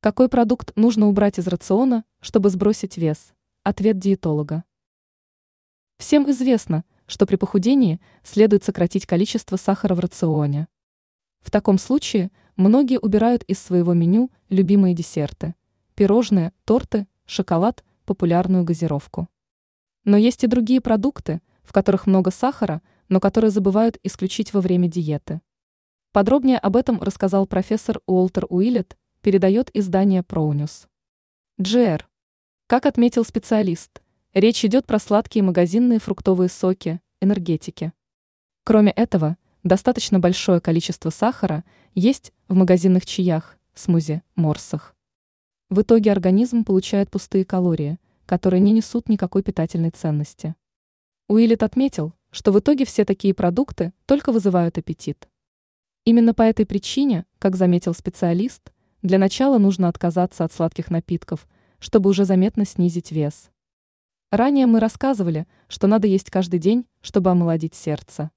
Какой продукт нужно убрать из рациона, чтобы сбросить вес? Ответ диетолога. Всем известно, что при похудении следует сократить количество сахара в рационе. В таком случае многие убирают из своего меню любимые десерты – пирожные, торты, шоколад, популярную газировку. Но есть и другие продукты, в которых много сахара, но которые забывают исключить во время диеты. Подробнее об этом рассказал профессор Уолтер Уиллет, передает издание Проунюс. GR. Как отметил специалист, речь идет про сладкие магазинные фруктовые соки, энергетики. Кроме этого, достаточно большое количество сахара есть в магазинных чаях, смузи, морсах. В итоге организм получает пустые калории, которые не несут никакой питательной ценности. Уиллет отметил, что в итоге все такие продукты только вызывают аппетит. Именно по этой причине, как заметил специалист, для начала нужно отказаться от сладких напитков, чтобы уже заметно снизить вес. Ранее мы рассказывали, что надо есть каждый день, чтобы омолодить сердце.